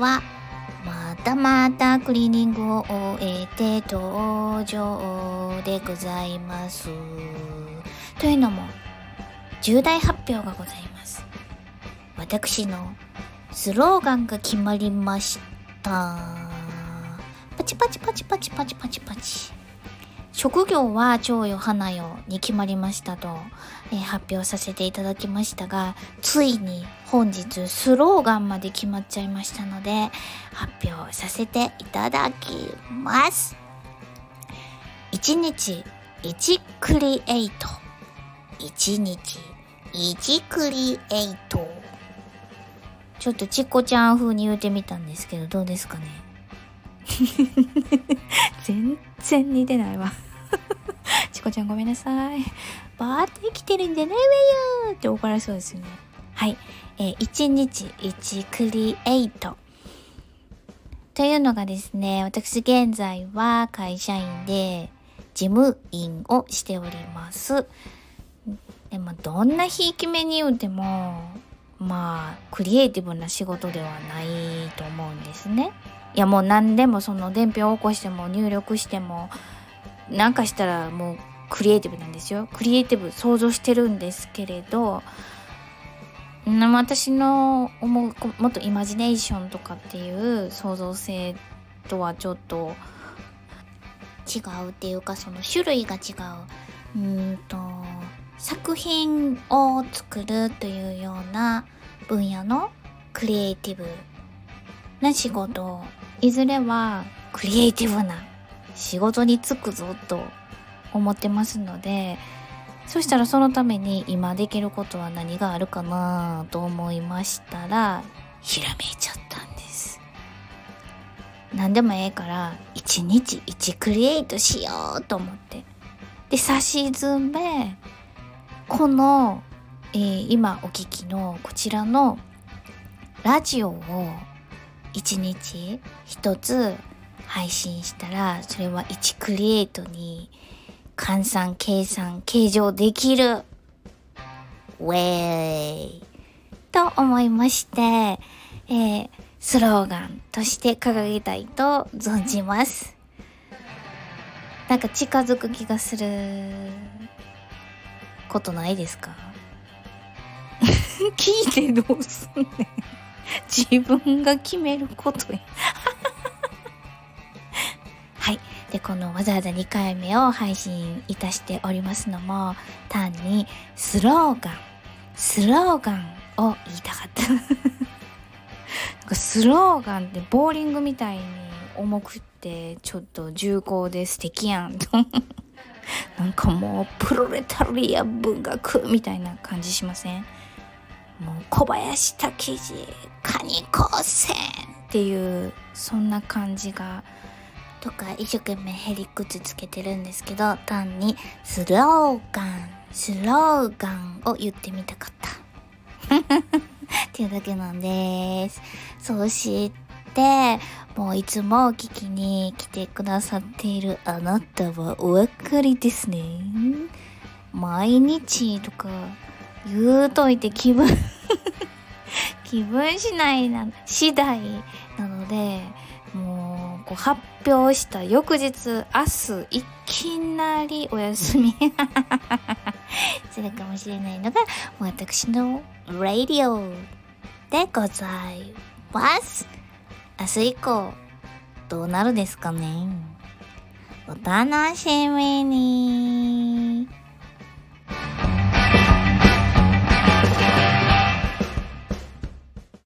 はまたまたクリーニングを終えて登場でございます。というのも重大発表がございます。私のスローガンが決まりました。パチパチパチパチパチパチパチ。職業は蝶よ花よに決まりましたと、えー発表させていただきましたが、ついに本日スローガンまで決まっちゃいましたので、発表させていただきます。1日1クリエイト。1日1クリエイト。ちょっとちっこちゃん風に言うてみたんですけど、どうですかね？全然似てないわ。ちゃんごめんなさい。バーって生きてるんじゃないわよって怒られそうですよね。はい。えー、1日1クリエイト。というのがですね、私現在は会社員で事務員をしております。でもどんなひいき目に言うても、まあ、クリエイティブな仕事ではないと思うんですね。いやもう何でもその伝票を起こしても入力してもなんかしたらもうクリエイティブなんですよ。クリエイティブ想像してるんですけれど私の思うもっとイマジネーションとかっていう創造性とはちょっと違うっていうかその種類が違う。うんと作品を作るというような分野のクリエイティブな仕事。いずれはクリエイティブな仕事に就くぞと思ってますのでそしたらそのために今できることは何があるかなと思いましたらひらめいちゃったんです。何でもええから一日一クリエイトしようと思って。で差し詰めこの、えー今お聞きのこちらのラジオを一日一つ配信したらそれは1クリエイトに換算計算計上できる。ウェイと思いまして、えースローガンとして掲げたいと存じます。なんか近づく気がすることないですか？聞いてどうすんねん。自分が決めることや。で、このわざわざ2回目を配信いたしておりますのも、単にスローガン、スローガンを言いたかった。なんかスローガンってボーリングみたいに重くって、ちょっと重厚で素敵やんと。なんかもうプロレタリア文学みたいな感じしません？もう小林武史カニ高専っていうそんな感じがとか一生懸命ヘリクツつけてるんですけど単にスローガンスローガンを言ってみたかった。っていうだけなんです。そしてもういつも聞きに来てくださっているあなたはお分かりですね。毎日とか言うといて気分 気分次第な次第なのでこう発表した翌日明日いきなりお休み。するかもしれないのが私のラディオでございます。明日以降どうなるですかね。お楽しみに。